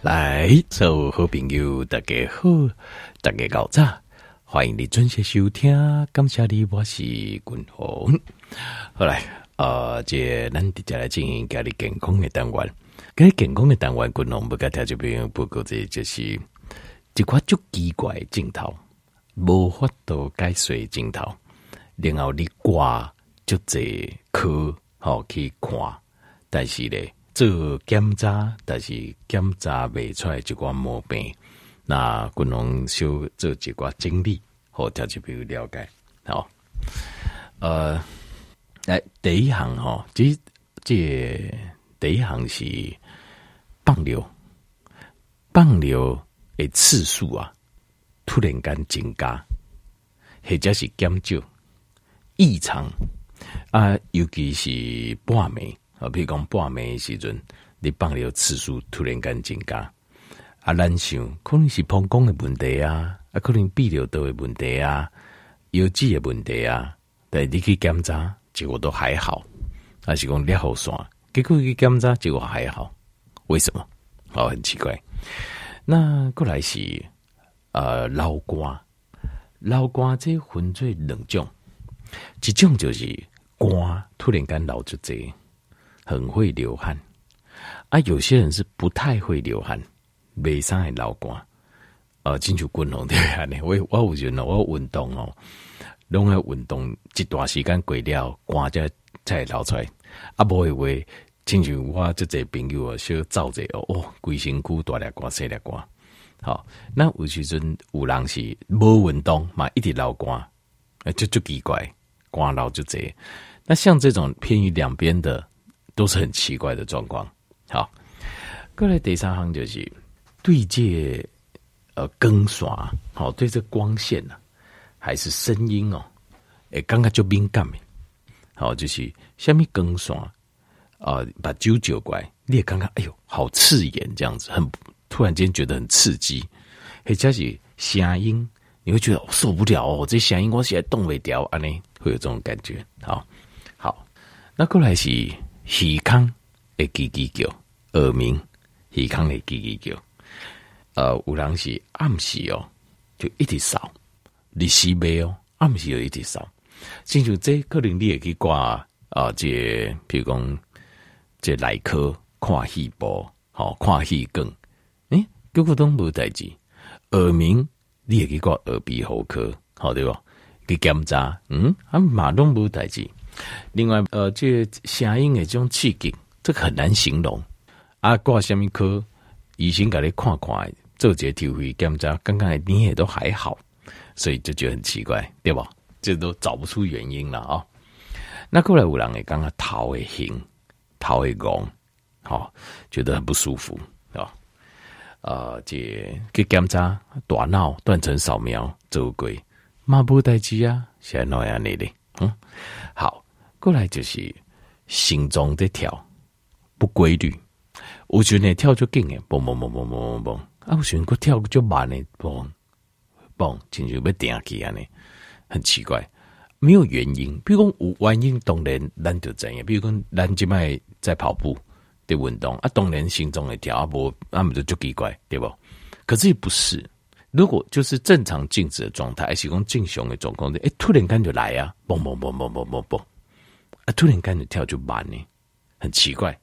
来，所有好朋友，大家好，大家早早，欢迎你准时收听，感谢你，我是君鸿。好来，呃，这咱直接来进行家里健康的单元，家里健康的单元，君鸿不跟听这边报告，这就是一块足奇怪的镜头，无法度解说镜头，然后你挂就这科好去看，但是咧。做检查，但是检查未出来一寡毛病，那可能需做一寡整理，好调节比较了解。好，呃，来第一项吼，这这第一行是放流，放流的次数啊，突然间增加，或者是减少异常啊，尤其是半暝。啊，比如讲半暝的时阵，你放尿次数突然间增加，啊，咱想可能是膀胱的问题啊，啊，可能泌尿道的问题啊，腰子的问题啊，但你去检查，结果都还好，啊是讲尿好酸，结果去检查，结果还好，为什么？哦，很奇怪。那过来是呃，流汗，流汗这分做两种，一种就是汗突然间流出这。很会流汗啊！有些人是不太会流汗，没上海流汗。呃，进去滚龙对啊，我我有觉得我运动哦，拢要运动一段时间过了，汗才才流出来。啊，不会话进去我这些朋友啊，小走者哦，哦，规身躯大粒汗细粒汗。好，那有时阵有人是无运动嘛，一直流汗，就就奇怪，汗流就这。那像这种偏于两边的。都是很奇怪的状况。好，过来第三行就是对这呃光线，好对这光线呢、啊，还是声音哦，诶，刚刚就敏感的，好就是下面光线啊，把揪揪怪，你也刚刚哎呦，好刺眼这样子，很突然间觉得很刺激，或者是声音，你会觉得受不了哦，这声音我现在动不了啊，呢会有这种感觉。好，好，那过来是。耳康会叽叽叫，耳鸣，耳康会叽叽叫。呃，有人是暗时哦，就一直扫，日时未哦，暗时就一直扫。亲像这可能你也去挂啊，这比如讲这内科看细胞，好看细更，诶，结果都无代志。耳鸣你也去挂耳鼻喉科，好对吧？去检查，嗯，啊马拢无代志。另外，呃，这声音的这种刺激，这个很难形容。啊，挂什么科，医生给你看看，做这体会检查，刚刚你也都还好，所以就觉得很奇怪，对吧？这都找不出原因了啊、哦。那过来有人也刚刚头会晕，头会晕，好、觉得很不舒服，啊、哦。呃，这去检查大脑断层扫描做过，嘛无代志啊，是安怎样的？嗯，好。过来就是心脏在跳不规律，有时呢跳就紧诶，嘣嘣嘣嘣嘣嘣嘣，啊，有时个跳就慢诶，嘣嘣，亲像要定起安尼，很奇怪，没有原因。比如讲有原因，当然咱就知影。比如讲咱即摆在跑步的运动啊，当然心脏会跳啊，无啊，毋就足奇怪，对不？可是也不是，如果就是正常静止的状态，还是讲正常的状况，诶，突然间就来啊，嘣嘣嘣嘣嘣嘣嘣。啊！突然间就跳就慢呢，很奇怪。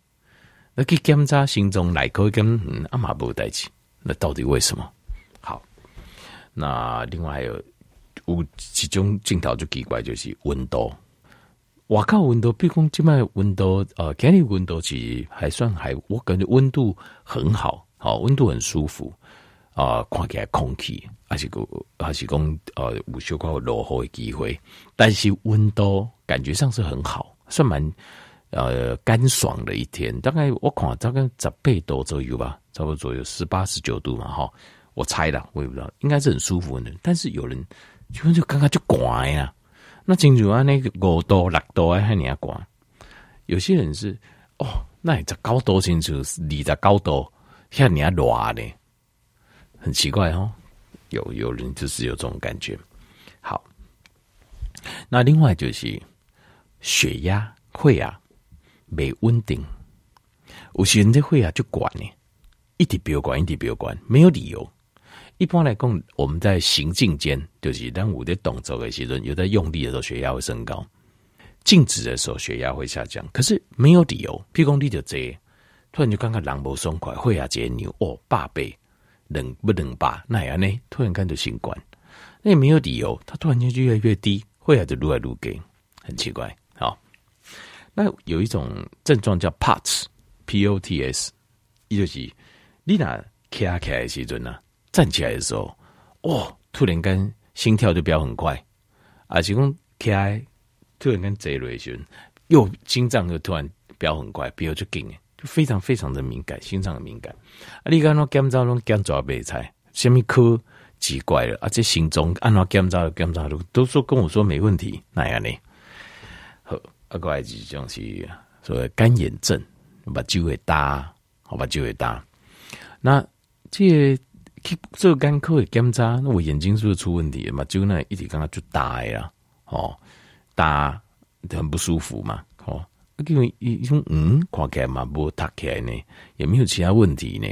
那去检查心脏内科跟阿妈无代志，那到底为什么？好，那另外还有有几种镜头就奇怪，就是温度。哇靠，温度，比如讲今麦温度，呃，今日温度其实还算还，我感觉温度很好，好温度很舒服啊、看起来空气还是个还是讲呃有小可落雨的机会，但是温度感觉上是很好。算蛮呃干爽的一天，大概我看大概十八度左右吧，差不多左右十八十九度嘛哈，我猜的，我也不知道，应该是很舒服的。但是有人就就刚刚就寒呀，那清楚啊，那个五度六度啊，还你要寒。有些人是哦，那你这高度清楚，你在高度像你要热呢，很奇怪哦。有有人就是有这种感觉。好，那另外就是。血压、血压没稳定，有些人的血压就管呢，一直飙管，一直飙管，没有理由。一般来讲，我们在行进间，就是当我在动作的时候，有在用力的时候，血压会升高；静止的时候，血压会下降。可是没有理由，譬如说你就这，突然就感觉人不爽快，血压节扭哦，八倍，冷不冷吧？那样呢？突然看到新冠，那也没有理由，它突然间就越来越低，血压就越来越低，很奇怪。那有一种症状叫 POTS，P-O-T-S，也就是你那起来起来时阵呢？站起来的时候，哦，突然间心跳就飙很快，啊，是讲起来突然间这类型，又心脏又突然飙很快，比如就紧，就非常非常的敏感，心脏很敏感。啊，你看那检查拢检查白菜，什么科奇怪了？啊，这心中按照检查的检查都都说跟我说没问题，那样呢？好，啊，过来几种是所谓干眼症，把酒给搭，好把就会搭。那这个。做干科的检查，那我眼睛是不是出问题了嘛？就那一直刚刚就大呀，哦，大很不舒服嘛，哦，因为一种嗯，看起来嘛不塌起来呢，也没有其他问题呢，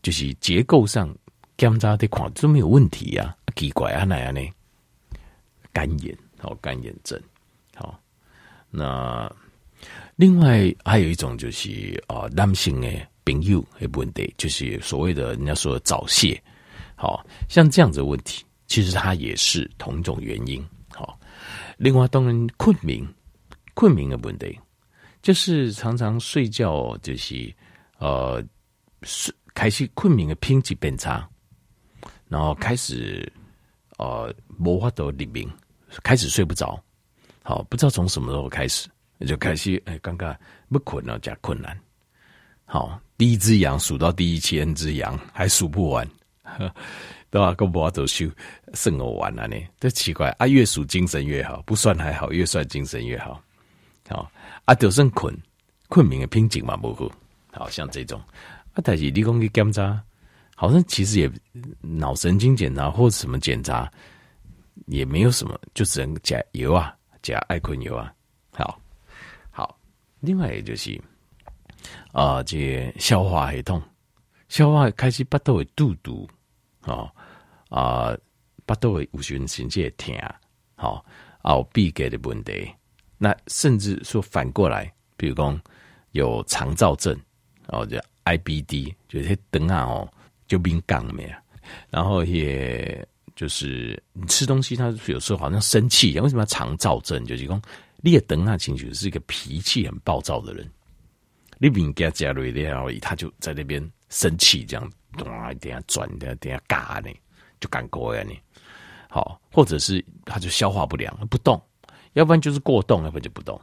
就是结构上检查的看都没有问题呀，奇怪啊那样呢？干眼，好干眼症，那另外还有一种就是啊，男性诶。朋友也不问题，就是所谓的人家说的早泄，好像这样子的问题，其实它也是同种原因。好，另外当然困眠，困眠的问题，就是常常睡觉就是呃睡开始困眠的品质变差，然后开始呃无法度入眠，开始睡不着。好，不知道从什么时候开始就开始哎，尴尬不困了加困难。好。第一只羊数到第一千只羊还数不完，对吧？跟我走秀剩我完了呢，这奇怪啊！越数精神越好，不算还好，越算精神越好。好啊，就算困困眠的瓶颈嘛，不好。好像这种啊，但是你讲去检查，好像其实也脑神经检查或者什么检查也没有什么，就只能加油啊，加爱困油啊。好，好，另外也就是。啊，这个、消化系统，消化开始巴肚会肚肚，哦啊，巴肚会有时甚至会疼，好啊，有闭结的问题，那甚至说反过来，比如讲有肠躁症，哦，就 IBD，就是等下哦就敏感没啊，然后也就是你吃东西，他有时候好像生气一样，为什么要肠躁症？就是讲你也等下情绪是一个脾气很暴躁的人。你明给他加入一点而已，他就在那边生气，这样咚一下转，一点点嘎呢，就干锅呀你。好，或者是他就消化不良，不动，要不然就是过动，要不然就不动。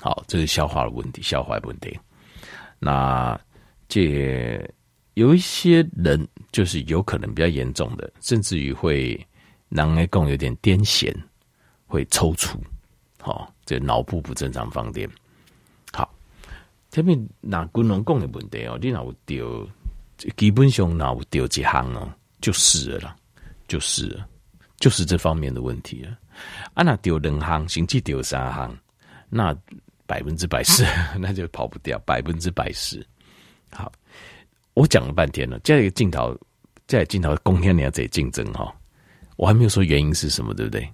好，这是消化的问题，消化的问题。那这有一些人就是有可能比较严重的，甚至于会脑内共有点癫痫，会抽搐。好，这脑部不正常放电。特别拿军龙讲的问题哦，你哪有丢？基本上哪有丢几行哦，就是了啦，就是了，就是这方面的问题了。啊，那丢两行，甚至丢三行，那百分之百是，那就跑不掉，百分之百是。好，我讲了半天了，这个镜头，这个镜头，公天你要在竞争哈，我还没有说原因是什么，对不对？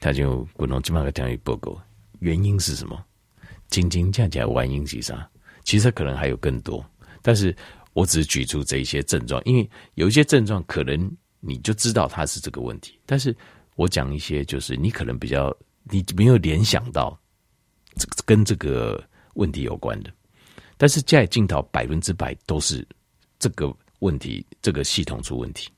他就军龙基本上讲一报告，原因是什么？斤斤价价万应其上，其实可能还有更多，但是我只举出这一些症状，因为有一些症状可能你就知道它是这个问题，但是我讲一些就是你可能比较你没有联想到这跟这个问题有关的，但是在镜头百分之百都是这个问题，这个系统出问题。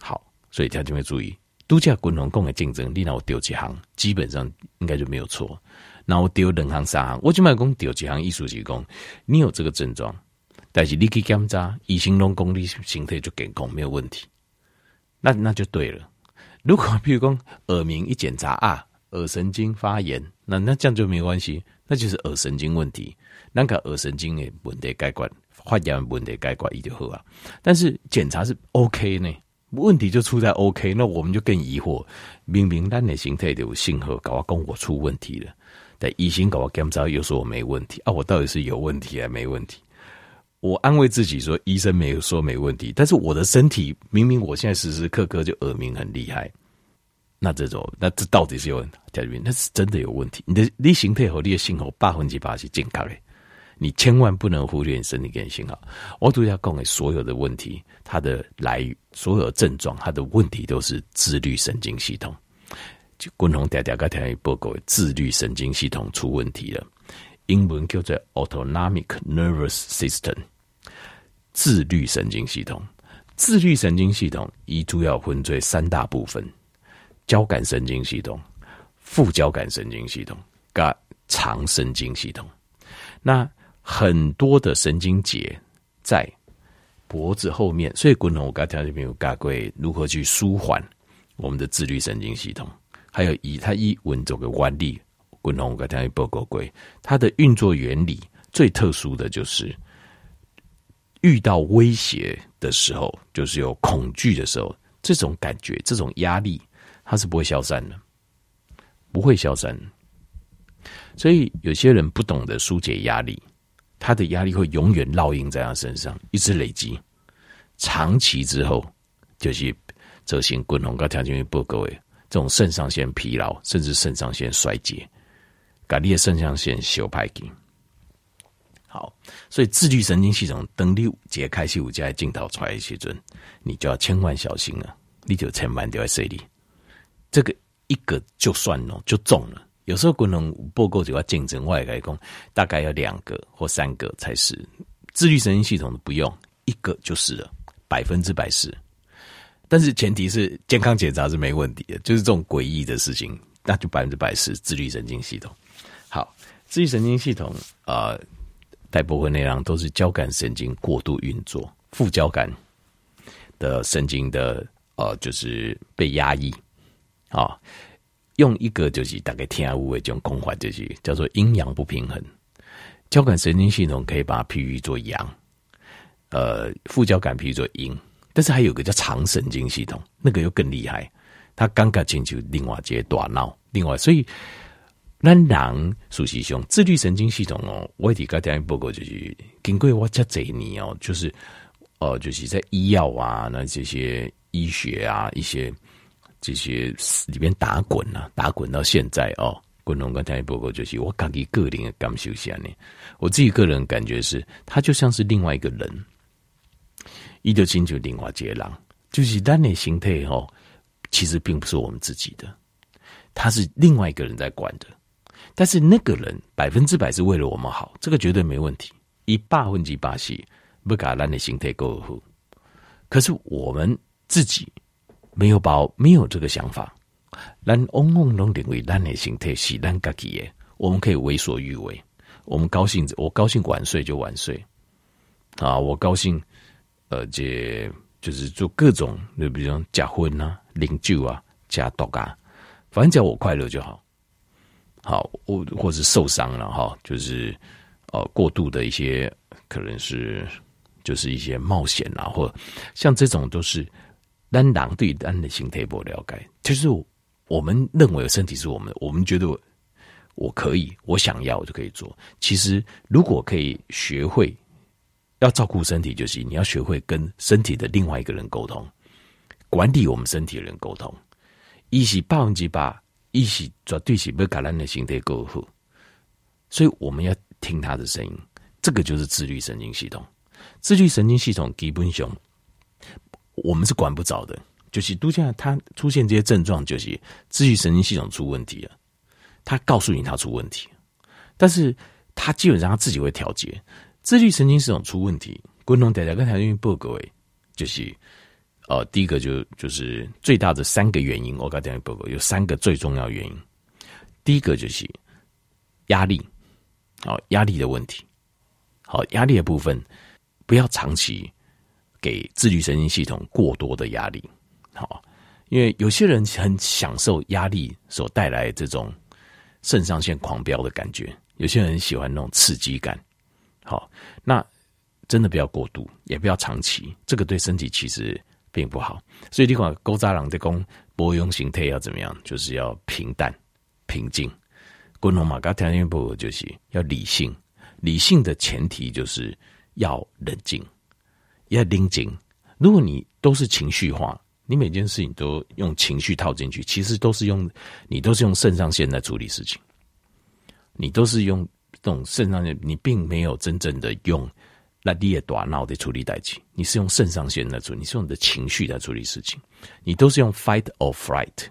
好，所以大家就会注意，度假滚龙共的竞争，你让我丢几行，基本上应该就没有错。那我丢两行三行，我就卖讲丢几行，艺术技工，你有这个症状，但是你去检查，医生拢讲你身体就健康，没有问题，那那就对了。如果比如讲耳鸣一检查啊，耳神经发炎，那那这样就没关系，那就是耳神经问题，那个耳神经的问题解决，发炎问题解决，伊就好啊。但是检查是 OK 呢，问题就出在 OK，那我们就更疑惑，明明咱的身体就有信号，搞我跟我出问题了。但医生给我检查又说我没问题啊，我到底是有问题还没问题？我安慰自己说，医生没有说没问题，但是我的身体明明我现在时时刻刻就耳鸣很厉害，那这种那这到底是有问题？那是真的有问题。你的你形态和你的信号百分之八十健康的，你千万不能忽略你身体跟信号。我都要讲给所有的问题，它的来源，所有症状，它的问题都是自律神经系统。就共同大家刚才报告，自律神经系统出问题了，英文叫做 autonomic nervous system。自律神经系统，自律神经系统一主要分为三大部分：交感神经系统、副交感神经系统、跟肠神经系统。那很多的神经节在脖子后面，所以滚筒我刚才这边有讲过如何去舒缓我们的自律神经系统，还有以它一稳走个弯力，滚筒我刚才报告过，它的运作原理最特殊的就是。遇到威胁的时候，就是有恐惧的时候，这种感觉、这种压力，它是不会消散的，不会消散。所以有些人不懂得疏解压力，他的压力会永远烙印在他身上，一直累积，长期之后就是这些滚龙高条件不够诶，这种肾上腺疲劳，甚至肾上腺衰竭，把你的肾上腺修排给。好，所以自律神经系统等你解开始五加镜头出来时阵，你就要千万小心了，你就千万都要细里。这个一个就算了，就中了。有时候功能不够就要竞争外来工，大概要两个或三个才是自律神经系统的不用，一个就是了，百分之百是。但是前提是健康检查是没问题的，就是这种诡异的事情，那就百分之百是自律神经系统。好，自律神经系统啊。大部分内容都是交感神经过度运作，副交感的神经的呃，就是被压抑啊。用一个就是大概天下无为这种空话，就是叫做阴阳不平衡。交感神经系统可以把它譬喻作阳，呃，副交感譬喻作阴，但是还有个叫长神经系统，那个又更厉害，它刚刚进去另外一个大脑，另外所以。那人熟悉上自律神经系统哦，我提个调研报告就是经过我这这一年哦，就是哦，就是在医药啊，那这些医学啊，一些这些里面打滚啊，打滚到现在哦，滚龙个调研报告就是我自己个人的感受下呢，我自己个人感觉是，他就像是另外一个人，一九清楚另外接浪，就是单内形态哦，其实并不是我们自己的，他是另外一个人在管的。但是那个人百分之百是为了我们好，这个绝对没问题。一百分之八十不搞烂的心态够好，可是我们自己没有把没有这个想法，咱往往拢认为咱的心态是咱自己的，我们可以为所欲为。我们高兴，我高兴晚睡就晚睡啊，我高兴，呃，这就是做各种，就比如说结婚啊、饮酒啊、加毒啊，反正只要我快乐就好。好，我或是受伤了哈，就是呃过度的一些可能是就是一些冒险啊，或像这种都是单狼对单的心态不了解，就是我们认为身体是我们，我们觉得我可以，我想要我就可以做。其实如果可以学会要照顾身体，就是你要学会跟身体的另外一个人沟通，管理我们身体的人沟通，一起百分之八。意识绝对是不搞烂的心态过后，所以我们要听他的声音。这个就是自律神经系统。自律神经系统基本上我们是管不着的，就是都现在他出现这些症状，就是自律神经系统出问题了。他告诉你他出问题，但是他基本上他自己会调节。自律神经系统出问题，共同大家跟台中报告诶，就是。呃，第一个就就是最大的三个原因，我刚才报告有三个最重要原因。第一个就是压力，好，压力的问题，好，压力的部分不要长期给自律神经系统过多的压力，好，因为有些人很享受压力所带来这种肾上腺狂飙的感觉，有些人喜欢那种刺激感，好，那真的不要过度，也不要长期，这个对身体其实。并不好，所以你看古早人在讲保养形态要怎么样，就是要平淡、平静。滚龙马嘎条件不就是要理性？理性的前提就是要冷静，要盯紧。如果你都是情绪化，你每件事情都用情绪套进去，其实都是用你都是用肾上腺在处理事情，你都是用这种肾上腺，你并没有真正的用那你也大脑的处理代志，你是用肾上腺在处理，你是用你的情绪在处理事情，你都是用 fight or flight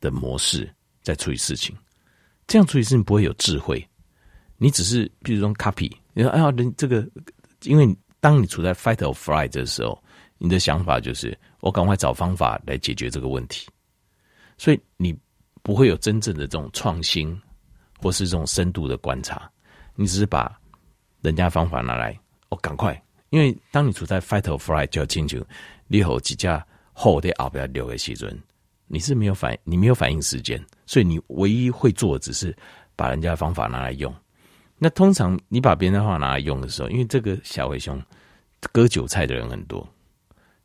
的模式在处理事情，这样处理事情不会有智慧，你只是比如说 copy，你说哎呀，人这个，因为当你处在 fight or flight 的时候。你的想法就是我赶快找方法来解决这个问题，所以你不会有真正的这种创新，或是这种深度的观察，你只是把人家方法拿来，哦，赶快，因为当你处在 fight or flight 就要清楚，你后几架后的后不要留给西尊，你是没有反，你没有反应时间，所以你唯一会做的只是把人家的方法拿来用。那通常你把别人的话拿来用的时候，因为这个小灰熊割韭菜的人很多。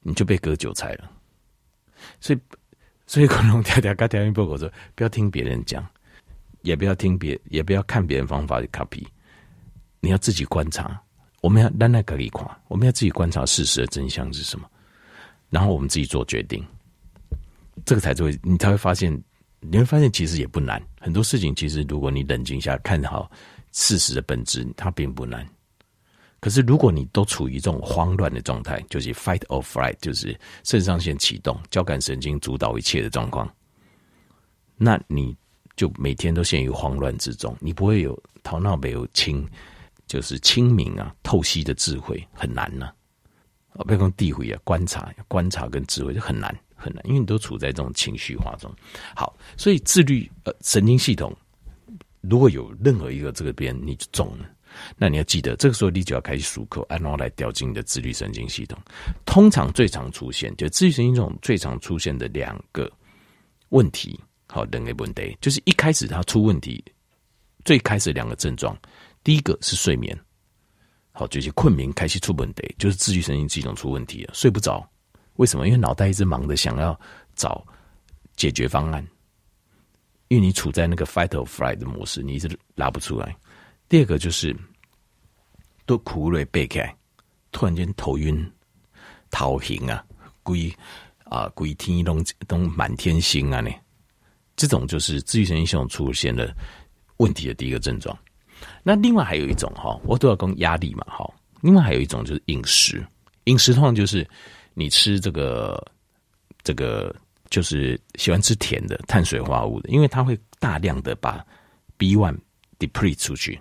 你就被割韭菜了，所以，所以可能条条跟条音报告说，不要听别人讲，也不要听别，也不要看别人方法去 copy，你要自己观察。我们要单来隔离垮，我们要自己观察事实的真相是什么，然后我们自己做决定，这个才会，你才会发现，你会发现其实也不难，很多事情其实如果你冷静下看好事实的本质，它并不难。可是，如果你都处于这种慌乱的状态，就是 fight or flight，就是肾上腺启动、交感神经主导一切的状况，那你就每天都陷于慌乱之中，你不会有头脑没有清，就是清明啊、透析的智慧，很难呐、啊。啊，不要讲地慧啊，观察、观察跟智慧就很难很难，因为你都处在这种情绪化中。好，所以自律呃神经系统如果有任何一个这个边你就中了。那你要记得，这个时候你就要开始漱口，按照来调进你的自律神经系统。通常最常出现，就自律神经系统最常出现的两个问题，好，两个问题，就是一开始它出问题，最开始两个症状，第一个是睡眠，好，就是困眠开始出问题，就是自律神经系统出问题了，睡不着。为什么？因为脑袋一直忙着想要找解决方案，因为你处在那个 fight or flight 的模式，你一直拉不出来。第二个就是都苦累背开，突然间头晕、头晕啊，鬼啊鬼天都都满天星啊呢，这种就是自愈神经系统出现的问题的第一个症状。那另外还有一种哈，我都要讲压力嘛哈。另外还有一种就是饮食，饮食通常就是你吃这个这个就是喜欢吃甜的碳水化合物的，因为它会大量的把 B one deplete 出去。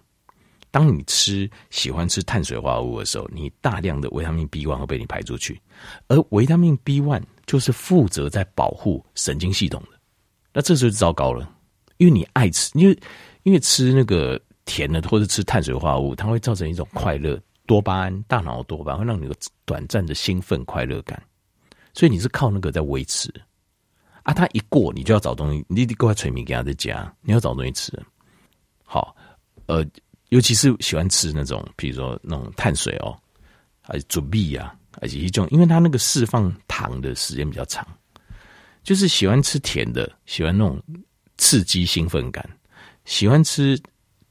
当你吃喜欢吃碳水化合物的时候，你大量的维他命 B one 会被你排出去，而维他命 B one 就是负责在保护神经系统的。那这时候就糟糕了，因为你爱吃，因为因为吃那个甜的或者吃碳水化合物，它会造成一种快乐多巴胺，大脑多巴胺会让你有短暂的兴奋快乐感，所以你是靠那个在维持啊。它一过，你就要找东西，你得过来催眠给他在家，你要找东西吃。好，呃。尤其是喜欢吃那种，比如说那种碳水哦，还是准备啊，还是一种，因为它那个释放糖的时间比较长，就是喜欢吃甜的，喜欢那种刺激兴奋感，喜欢吃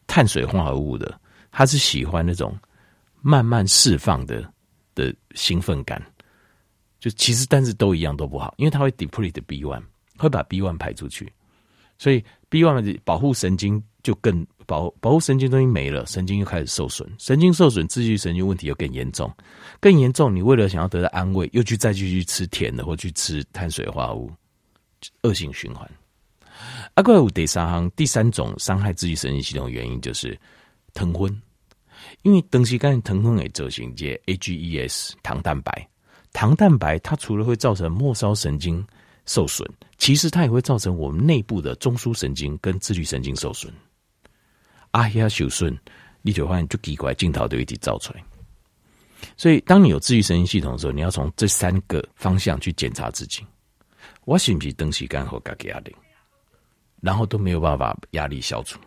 碳水化合物的，他是喜欢那种慢慢释放的的兴奋感，就其实但是都一样都不好，因为它会 deplete B one，会把 B one 排出去，所以 B one 的保护神经就更。保保护神经东西没了，神经又开始受损，神经受损，自律神经问题又更严重，更严重。你为了想要得到安慰，又去再继续吃甜的，或去吃碳水化合物，恶性循环。阿怪五第三行第三种伤害自律神经系统的原因就是糖昏，因为长时间糖分会造成这 AGEs 糖蛋白，糖蛋白它除了会造成末梢神经受损，其实它也会造成我们内部的中枢神经跟自律神经受损。啊呀，受损，你就发现就奇怪，镜头都一直照出来。所以，当你有自律神经系统的时候，你要从这三个方向去检查自己。我是不是东西干和嘎给压力，然后都没有办法压力消除。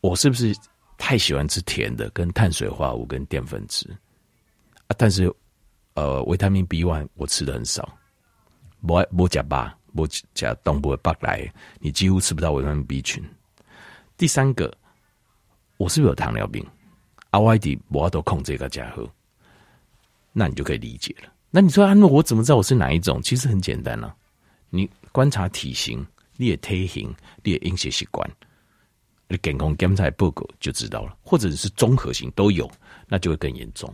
我是不是太喜欢吃甜的，跟碳水化合物跟淀粉质啊？但是，呃，维他命 B one 我吃的很少，我我加八，我加东部的八来，你几乎吃不到维他命 B 群。第三个。我是不是有糖尿病阿歪的我都控这个家伙，那你就可以理解了。那你说啊，那我怎么知道我是哪一种？其实很简单了，啊，你观察体型、你的体型、你的饮食习惯，你健康检查报告就知道了。或者是综合型都有，那就会更严重，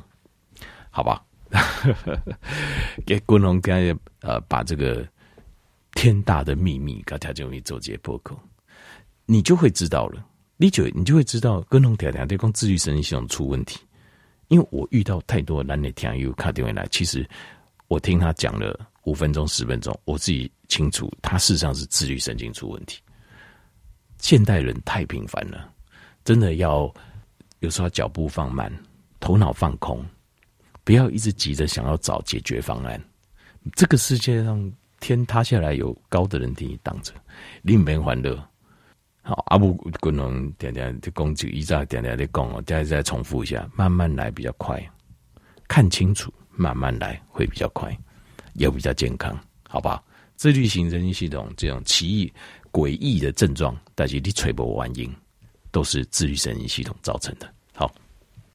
好吧？给观众给呃把这个天大的秘密给他就容易做这些报告，你就会知道了。你就你就会知道，观众天天对讲自律神经系统出问题。因为我遇到太多男的听友卡电话来，其实我听他讲了五分钟、十分钟，我自己清楚，他事实上是自律神经出问题。现代人太频繁了，真的要有时候脚步放慢，头脑放空，不要一直急着想要找解决方案。这个世界上天塌下来有高的人替你挡着，另免欢乐。好，阿布可能点点的工具，一再点点的讲哦，再再重复一下，慢慢来比较快，看清楚，慢慢来会比较快，也比较健康，好吧？自律型神经系统这种奇异诡异的症状，但是你吹不完音，都是自律神经系统造成的。